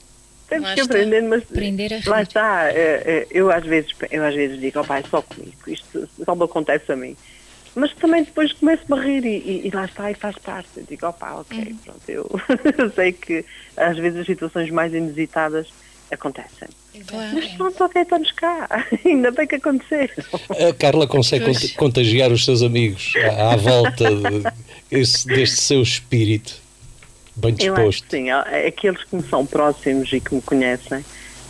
Temos que aprender, mas Aprender a lá está. eh, eh, Eu às vezes, eu às vezes digo, oh, é só comigo, isto só me acontece a mim. Mas também depois começo-me a rir e, e- e lá está e faz parte. Eu digo, opá, ok, Uhum. pronto, eu, eu sei que às vezes as situações mais inusitadas acontecem. Mas pronto, ok, estamos cá. Ainda bem que aconteceram. A Carla consegue Pois. cont- contagiar os seus amigos à, à volta de- esse- deste seu espírito bem Eu acho disposto. que sim, aqueles que me são próximos e que me conhecem,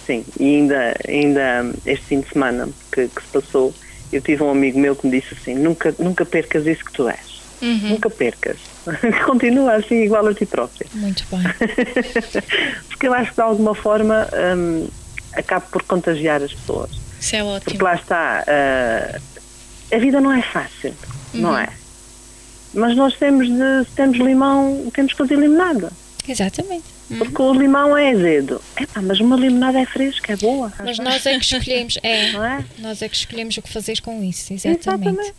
sim. E ainda, ainda este fim de semana que, que se passou, eu tive um amigo meu que me disse assim, nunca, nunca percas isso que tu és. Nunca percas. Continua assim igual a ti própria. Muito bem. Porque eu acho que de alguma forma hum, acabo por contagiar as pessoas. Isso é Porque ótimo. lá está, ah, a vida não é fácil, não é? Mas nós temos de, se temos limão, temos que fazer limonada. Exatamente. Porque o limão é azedo. Epá, mas uma limonada é fresca, é boa. Mas nós é que escolhemos, é, é? nós é que escolhemos o que fazer com isso, exatamente. Exatamente.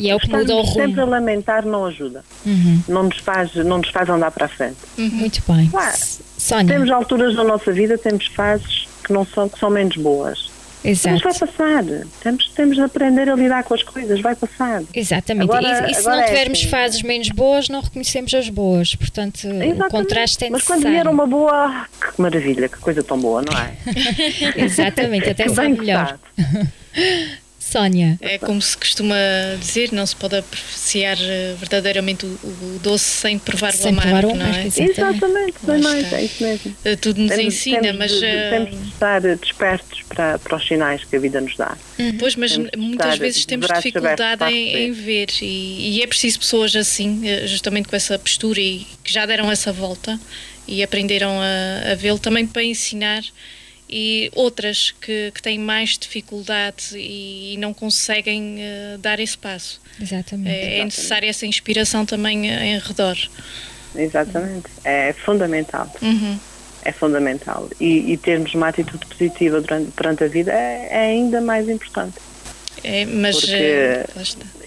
E é o que muda o estarmos sempre a rumo. lamentar não ajuda. Uhum. Não nos faz, não nos faz andar para a frente. Muito bem. Claro. Sónia, Temos alturas na nossa vida, temos fases que não são, que são menos boas. Mas vai exato. passar. Temos, temos de aprender a lidar com as coisas, vai passar. Exatamente. Agora- e, e se não é tivermos assim. fases menos boas, não reconhecemos as boas. Portanto, o Exatamente. contraste é Mas quando necessário. vier uma boa, que maravilha, que coisa tão boa, não é? Exatamente, até sabe melhor. Sónia, É como se costuma dizer, não se pode apreciar eh, verdadeiramente o, o doce sem provar Sem o amargo, provar o não amargo, é? exato. Exatamente, bem mais, é isso mesmo. Eh, Tudo nos Temos- ensina, temos mas de, eh, temos de estar despertos para, para os sinais que a vida nos dá. Pois, mas Temos muitas estar vezes temos dificuldade em, em ver e, e é preciso pessoas assim, justamente com essa postura e que já deram essa volta e aprenderam a, a vê-lo também para ensinar e outras que, que têm mais dificuldade e, não conseguem eh, dar esse passo. exatamente. É, é necessária essa inspiração também eh, em redor. Exatamente. É fundamental. Uhum. É fundamental. E, e termos uma atitude positiva durante, perante a vida é, é ainda mais importante. É, mas Porque- eh.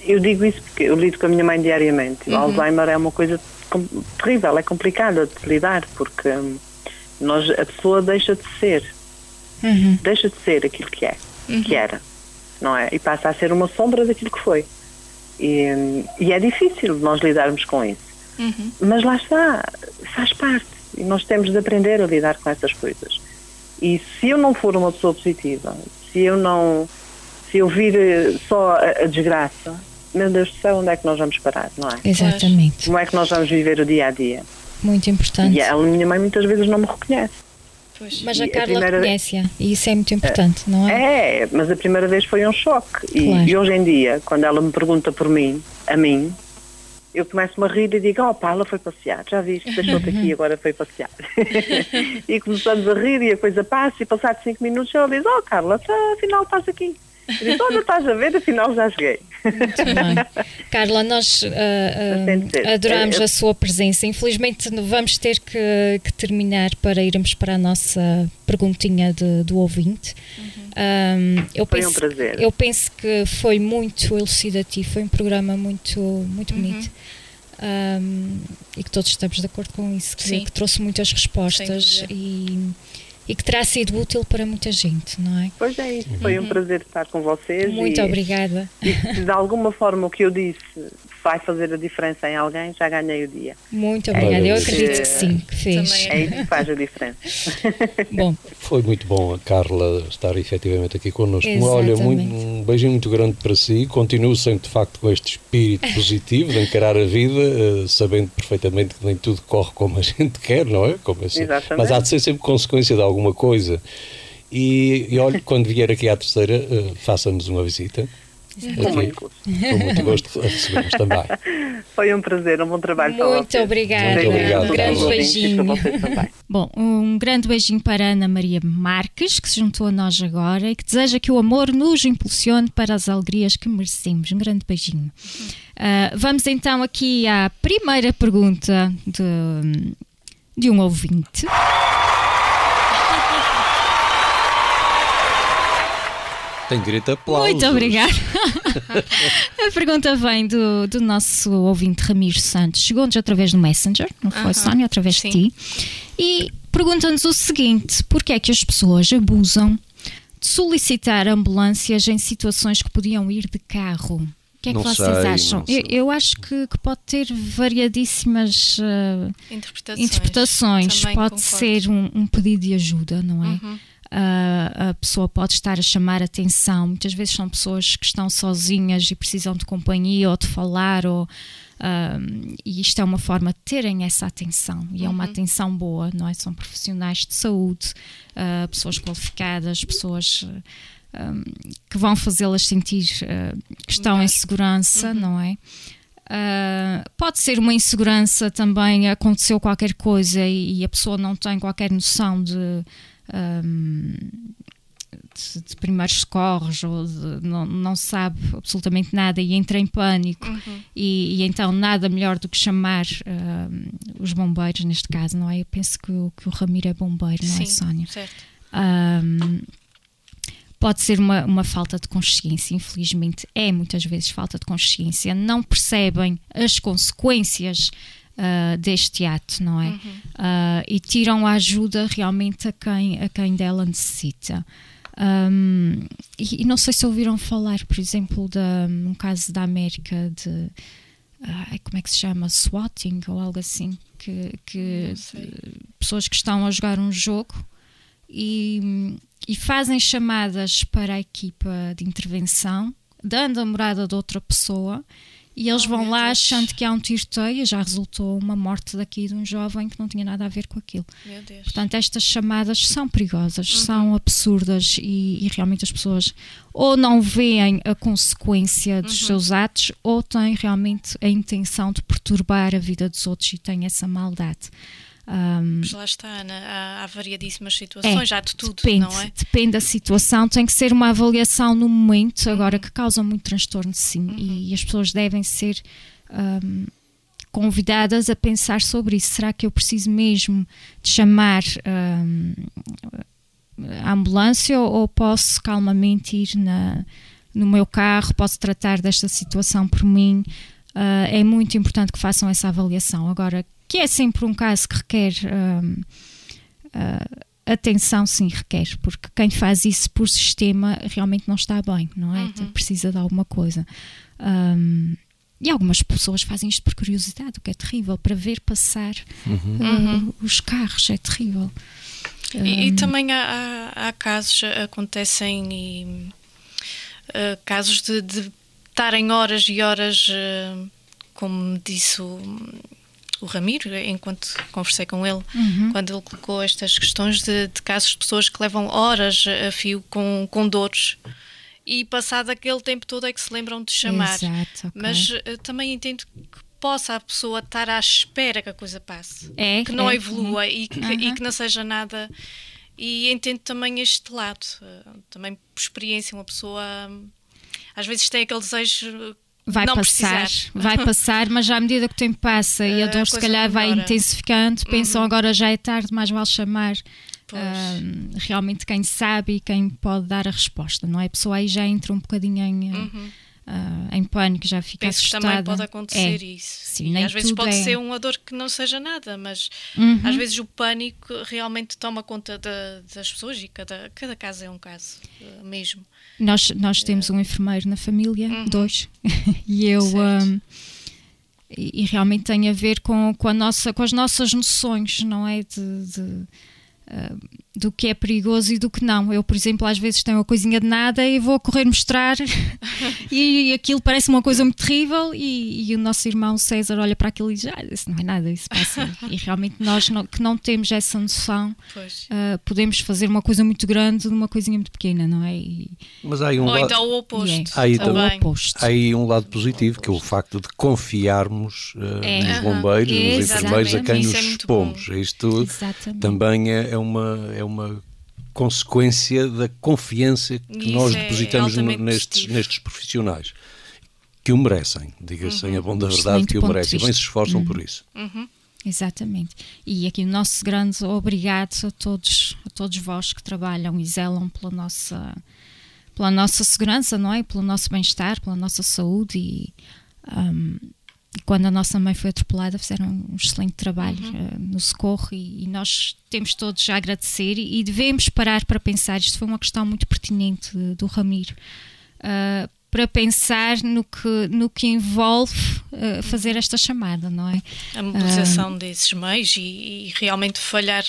Eu digo isso porque eu lido com a minha mãe diariamente. Uhum. O Alzheimer é uma coisa terrível, é complicada de lidar, porque hum, nós, a pessoa deixa de ser, Uhum. deixa de ser aquilo que é, Uhum. que era, não é? E passa a ser uma sombra daquilo que foi. E, e é difícil nós lidarmos com isso. Uhum. Mas lá está, faz parte. E nós temos de aprender a lidar com essas coisas. E se eu não for uma pessoa positiva, se eu não. Se eu vir eh, só a, a desgraça, meu Deus do céu, onde é que nós vamos parar, não é? Exatamente. Como é que nós vamos viver o dia a dia? Muito importante. E a minha mãe muitas vezes não me reconhece. Pois. Mas E a a Carla primeira- conhece-a e isso é muito importante, não é? É, mas a primeira vez foi um choque. E, Claro. e hoje em dia, quando ela me pergunta por mim, a mim, eu começo-me a rir e digo, oh pá, ela foi passear, já viste, deixou-te aqui e agora foi passear. e começamos a rir e a coisa passa e passados cinco minutos ela diz, oh Carla, afinal estás aqui. Eu digo, olha, estás a ver, afinal já cheguei. Muito bem. Carla, nós de ser. adoramos a sua presença. Infelizmente vamos ter que, que terminar para irmos para a nossa perguntinha de- do ouvinte. Ah, eu Foi um penso, prazer. Eu penso que foi muito elucidativo, foi um programa muito, muito bonito. um, e que todos estamos de acordo com isso, que, Sim. que trouxe muitas respostas e, e que terá sido útil para muita gente, não é? Pois é isso, foi um prazer estar com vocês. Muito e, obrigada. E de alguma forma o que eu disse vai fazer a diferença em alguém, já ganhei o dia. Muito obrigada. Eu Olha, acredito que sim, que fez. também É isso que faz a diferença. Bom, Foi muito bom a Carla estar efetivamente aqui connosco. Olha, Exatamente. muito- um beijinho muito grande para si. Continuo sempre, de facto, com este espírito positivo de encarar a vida, eh, sabendo perfeitamente que nem tudo corre como a gente quer, não é? Como assim. Exatamente. Mas há de ser sempre consequência de alguma coisa. E, e olha, quando vier aqui à terceira, eh, faça-nos uma visita. Muito gosto. Com muito gosto a recebemos também. Foi um prazer, um bom trabalho para Muito vocês. obrigada. Muito obrigado, um grande beijinho. Para. Bom, um grande beijinho para Ana Maria Marques, que se juntou a nós agora e que deseja que o amor nos impulsione para as alegrias que merecemos. Um grande beijinho. Ah, vamos então aqui à primeira pergunta de, de um ouvinte. Tem direito a aplausos. Muito obrigada. a pergunta vem do, do nosso ouvinte Ramiro Santos. Chegou-nos através do Messenger, não foi, Aham, Sónia? Através sim. de ti. E pergunta-nos o seguinte: porquê é que as pessoas abusam de solicitar ambulâncias em situações que podiam ir de carro? O que é que Não vocês sei, acham? Eu, eu acho que, que pode ter variadíssimas ah, Interpretações. interpretações. Pode concordo. ser um, um pedido de ajuda, não é? Uhum. A pessoa pode estar a chamar atenção. Muitas vezes são pessoas que estão sozinhas e precisam de companhia ou de falar, ou, e isto é uma forma de terem essa atenção. E é uma atenção boa, não é? São profissionais de saúde, ah, pessoas qualificadas, pessoas. ah, que vão fazê-las sentir ah, que estão em segurança, não é? Uh, pode ser uma insegurança também, aconteceu qualquer coisa e, e a pessoa não tem qualquer noção de, um, de, de primeiros socorros ou de- não, não sabe absolutamente nada e entra em pânico e, e então nada melhor do que chamar um, os bombeiros neste caso, não é? Eu penso que o, que o Ramiro é bombeiro, não é Sim, Sónia? certo. Um, pode ser uma, uma falta de consciência, infelizmente é muitas vezes falta de consciência, não percebem as consequências ah, deste ato, não é? Ah, e tiram a ajuda realmente a quem, a quem dela necessita. Um, e, e não sei se ouviram falar, por exemplo, de um caso da América de ai, como é que se chama? Swatting ou algo assim, que, que pessoas que estão a jogar um jogo e, e fazem chamadas para a equipa de intervenção, dando a morada de outra pessoa, e eles vão lá achando que há um tiroteio, e já resultou uma morte daqui de um jovem que não tinha nada a ver com aquilo. Meu Deus. Portanto, estas chamadas são perigosas, Uhum. são absurdas e, e realmente as pessoas ou não veem a consequência dos Uhum. seus atos ou têm realmente a intenção de perturbar a vida dos outros e têm essa maldade. Ahm, Mas lá está, Ana. Há, há variadíssimas situações, já de tudo, É, depende, não é? depende da situação, tem que ser uma avaliação no momento, agora Uhum. que causa muito transtorno, sim, e as pessoas devem ser ahm, convidadas a pensar sobre isso. Será que eu preciso mesmo de chamar ahm, a ambulância ou, posso calmamente ir na, no meu carro, posso tratar desta situação por mim? Ah, é muito importante que façam essa avaliação. Agora, que é sempre um caso que requer ahm, ah, atenção, sim, requer, porque quem faz isso por sistema realmente não está bem, não é? Precisa de alguma coisa. Ahm, e algumas pessoas fazem isto por curiosidade, o que é terrível, para ver passar ah, os carros, é terrível. E, e Ahm, também há, há- há casos, acontecem e, eh, casos de, estarem horas e horas, eh, como disse o, o Ramiro, enquanto conversei com ele, Uhum. quando ele colocou estas questões de, de casos de pessoas que levam horas a fio com, com dores e passado aquele tempo todo é que se lembram de chamar. Exato, ok. Mas eh, também entendo que possa a pessoa estar à espera que a coisa passe É, que não é. evolua e, que, e Uhum. que não seja nada. E entendo também este lado. eh, Também por experiência, uma pessoa hum, às vezes tem aquele desejo vai não passar, precisar. vai passar, mas já à medida que o tempo passa e a A dor se calhar vai melhora. intensificando, pensam agora já é tarde, mais vale chamar ahm, realmente quem sabe e quem pode dar a resposta, não é? A pessoa aí já entra um bocadinho em, Uhum. Ah, em pânico, já fica Penso assustada. que também pode acontecer É. isso. Sim, às vezes pode é- ser uma dor que não seja nada, mas Uhum. às vezes o pânico realmente toma conta da- das pessoas e cada, cada caso é um caso eh, mesmo. Nós, nós temos um enfermeiro na família, dois, e eu. Uhum. Hum, e, e realmente tem a ver com, com, a nossa, com as nossas noções, não é? De, de, ah, do que é perigoso e do que não. Eu, por exemplo, às vezes tenho uma coisinha de nada e vou correr mostrar e aquilo parece uma coisa muito terrível e, e o nosso irmão César olha para aquilo e diz, ah, isso não é nada, isso passa. e realmente nós não- que não temos essa noção, ah, podemos fazer uma coisa muito grande de uma coisinha muito pequena, não é? E, Mas há aí um Ou lado. então o oposto. é Há aí o também. oposto. Há aí um lado positivo, que é o facto de confiarmos eh, É. nos bombeiros, nos Exatamente. enfermeiros a quem Isso nos é expomos. Isto Exatamente. também é, é uma, é uma consequência da confiança que Isso nós é depositamos altamente nestes, nestes profissionais. Que o merecem, diga-se em a bom da verdade, que o merecem. E bem se esforçam por isso. Exatamente. E aqui o nosso grande obrigado a todos, a todos vós que trabalham e zelam pela nossa, pela nossa segurança, não é? Pelo nosso bem-estar, pela nossa saúde e, hum, e quando a nossa mãe foi atropelada fizeram um excelente trabalho eh, no socorro e, e nós temos todos a agradecer e, e devemos parar para pensar, isto foi uma questão muito pertinente do Ramiro, ah, para pensar no que, no que envolve eh, fazer esta chamada, não é? A mobilização desses meios e, e realmente falhar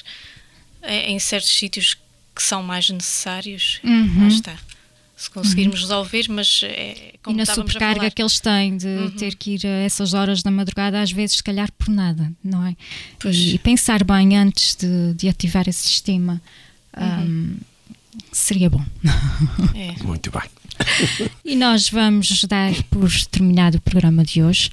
em, em certos sítios que são mais necessários. Uhum. Lá está. Se conseguirmos resolver, mas é E como na estávamos a sobrecarga falar. Uhum. que eles têm de ter que ir a essas horas da madrugada, às vezes, se calhar por nada, não é? E, e pensar bem antes de, de ativar esse sistema hum, seria bom. É. Muito bem. E nós vamos dar por terminado o programa de hoje.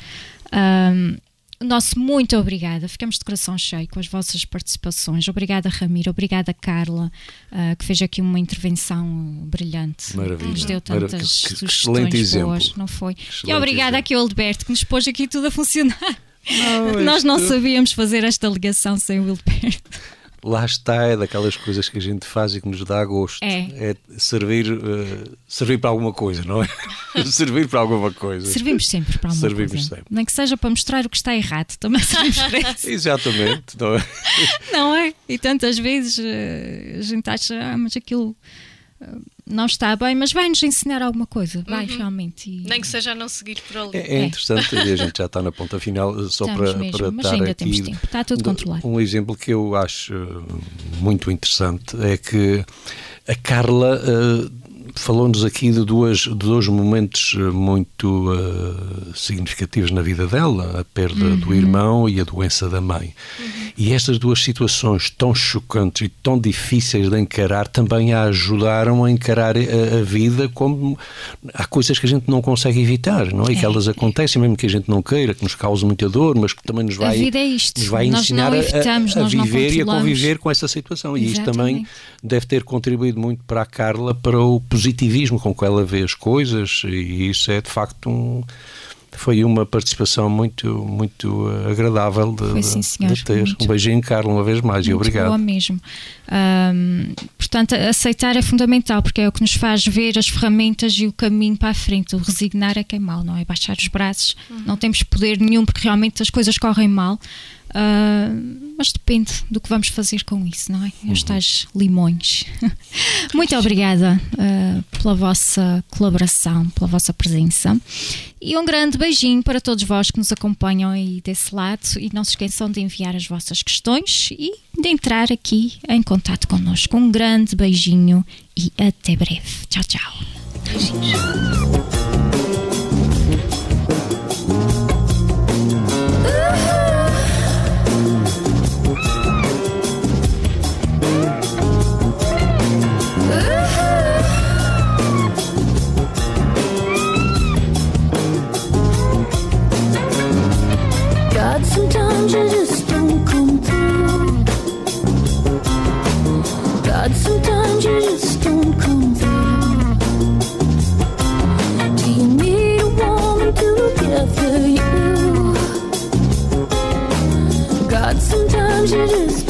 O nosso muito obrigada. Ficamos de coração cheio com as vossas participações. Obrigada, Ramiro. Obrigada, Carla, ah, que fez aqui uma intervenção brilhante. Maravilha. Nos deu Maravilha. tantas Que- que sugestões excelente exemplo. boas, não foi? e Excelente obrigada exemplo. aqui ao Hildeberto, que nos pôs aqui tudo a funcionar. Nós não sabíamos fazer esta ligação sem o Hildeberto. Lá está, é daquelas coisas que a gente faz e que nos dá gosto. É. servir, eh, servir para alguma coisa, não é? servir para alguma coisa. Servimos sempre para alguma Servimos coisa. sempre. Nem que seja para mostrar o que está errado. Também servimos para isso. Exatamente, não é? Não é? E tantas vezes eh, a gente acha, ah, mas aquilo eh, não está bem, mas vai-nos ensinar alguma coisa, vai realmente. E- Nem que seja a não seguir por ali. É, é interessante e a gente já está na ponta final, eh, só Estamos para, mesmo, para mas dar ainda aqui temos tempo, está tudo controlado. Um exemplo que eu acho eh, muito interessante é que a Carla eh, falou-nos aqui de, duas, de dois momentos eh, muito eh, significativos na vida dela, a perda Uhum. do irmão e a doença da mãe. E estas duas situações tão chocantes e tão difíceis de encarar também a ajudaram a encarar a, a vida como há coisas que a gente não consegue evitar, não é? E que É. elas acontecem mesmo que a gente não queira, que nos causam muita dor, mas que também nos vai, vida é isto. nos vai ensinar a- evitamos, a, a viver e a conviver com essa situação. E isto também deve ter contribuído muito para a Carla para o positivismo com que ela vê as coisas e isso é de facto um foi uma participação muito muito eh, agradável de, Foi, sim, senhor. de ter. Muito. Um beijinho, Carla, uma vez mais e obrigado. boa mesmo. Ahm, portanto, aceitar é fundamental, porque é o que nos faz ver as ferramentas e o caminho para a frente. O resignar é que é mau, não é? Baixar os braços, não temos poder nenhum, porque realmente as coisas correm mal. Ah, mas depende do que vamos fazer com isso, não é? Os tais limões. Muito obrigada ah, pela vossa colaboração, pela vossa presença. E um grande beijinho para todos vós que nos acompanham aí desse lado. E não se esqueçam de enviar as vossas questões e de entrar aqui em contato connosco. Um grande beijinho e até breve. Tchau, tchau. God, Sometimes you just